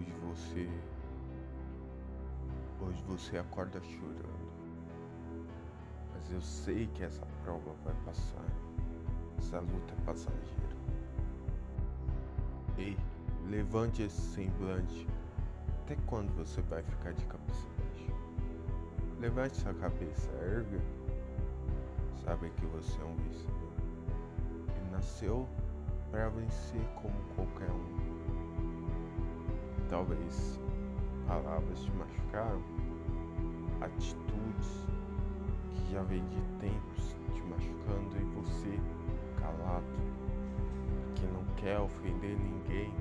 Hoje você. Hoje você acorda chorando. Mas eu sei que essa prova vai passar. Essa luta é passageira. Ei, levante esse semblante. Até quando você vai ficar de cabeça baixa? Levante sua cabeça, erga. Sabe que você é um vencedor. E nasceu para vencer como. Talvez palavras te machucaram, atitudes que já vem de tempos te machucando e você calado, que não quer ofender ninguém.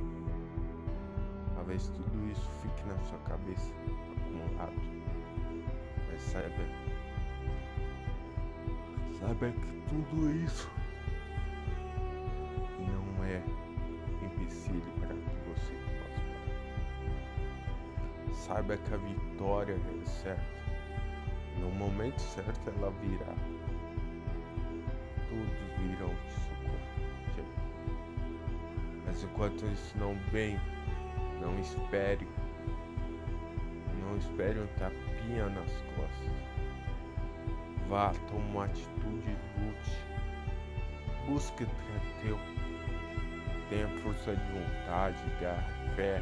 Talvez tudo isso fique na sua cabeça acumulado. Mas saiba, saiba que tudo isso Saiba que a vitória é certa. No momento certo ela virá. Todos virão te socorrer. Mas enquanto isso não vem, não espere. Não espere um tapinha nas costas. Vá, toma uma atitude e lute. Busque o teu. Tenha força de vontade, garra, fé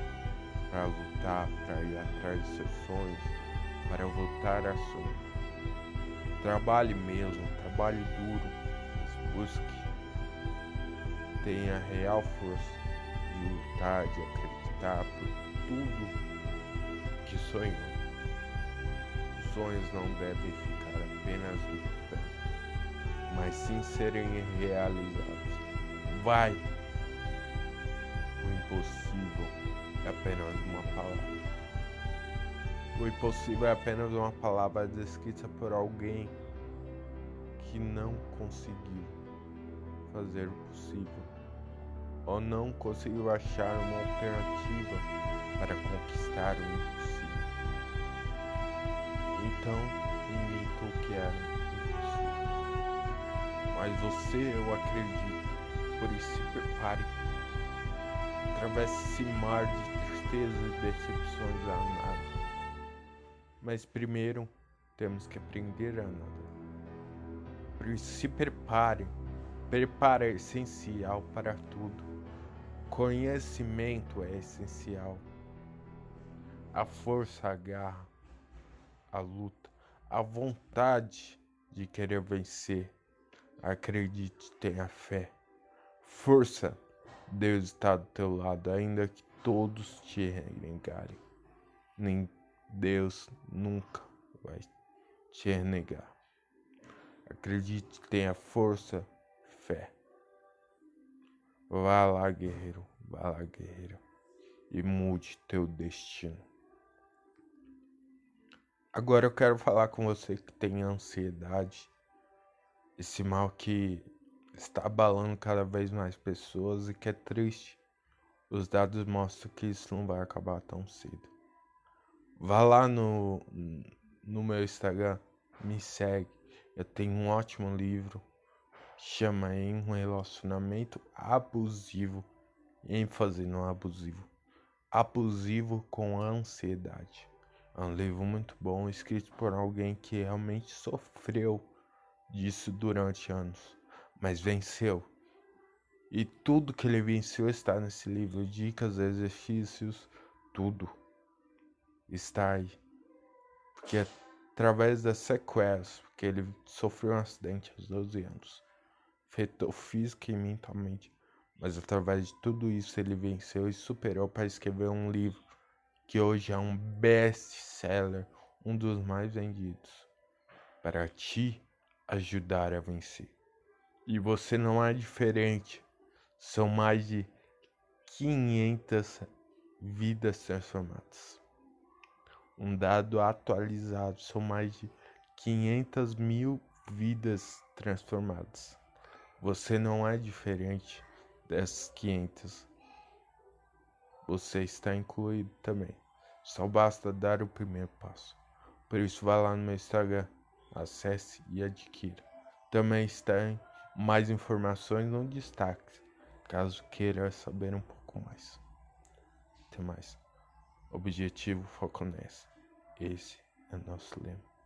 para lutar, para ir atrás dos seus sonhos, para voltar a sonhar. Trabalhe mesmo, trabalhe duro, mas busque. Tenha real força de lutar, de acreditar por tudo que sonhou. Os sonhos não devem ficar apenas no papel, mas sim serem realizados. Vai! O impossível apenas uma palavra. O impossível é apenas uma palavra descrita por alguém que não conseguiu fazer o possível ou não conseguiu achar uma alternativa para conquistar o impossível. Então, inventou o que era impossível. Mas você, eu acredito, por isso se prepare. Atravesse esse mar de tristeza e decepções a nada. Mas primeiro temos que aprender a nadar. Se prepare. Preparo é essencial para tudo. Conhecimento é essencial. A força, a garra, a luta, a vontade de querer vencer. Acredite, tenha fé. Força, Deus está do teu lado, ainda que todos te renegarem. Nem Deus nunca vai te renegar. Acredite, tenha força, fé. Vá lá, guerreiro, vá lá, guerreiro, e mude teu destino. Agora eu quero falar com você que tem ansiedade, esse mal que está abalando cada vez mais pessoas e que é triste. Os dados mostram que isso não vai acabar tão cedo. Vá lá no, no meu Instagram, me segue. Eu tenho um ótimo livro, chama em um relacionamento abusivo, ênfase no abusivo, abusivo com ansiedade. É um livro muito bom, escrito por alguém que realmente sofreu disso durante anos, mas venceu. E tudo que ele venceu está nesse livro, dicas, exercícios, tudo está aí. Porque através das sequelas, porque ele sofreu um acidente aos 12 anos, afetou física e mentalmente, mas através de tudo isso ele venceu e superou para escrever um livro que hoje é um best-seller, um dos mais vendidos, para te ajudar a vencer. E você não é diferente. São mais de 500 vidas transformadas um dado atualizado, são mais de 500 mil vidas transformadas. Você não é diferente dessas 500. Você está incluído também. Só basta dar o primeiro passo. Por isso, vá lá no meu Instagram, acesse e adquira. Também está mais informações no destaque, caso queira saber um pouco mais. Até mais. Objetivo, foco nessa. Esse é nosso lema.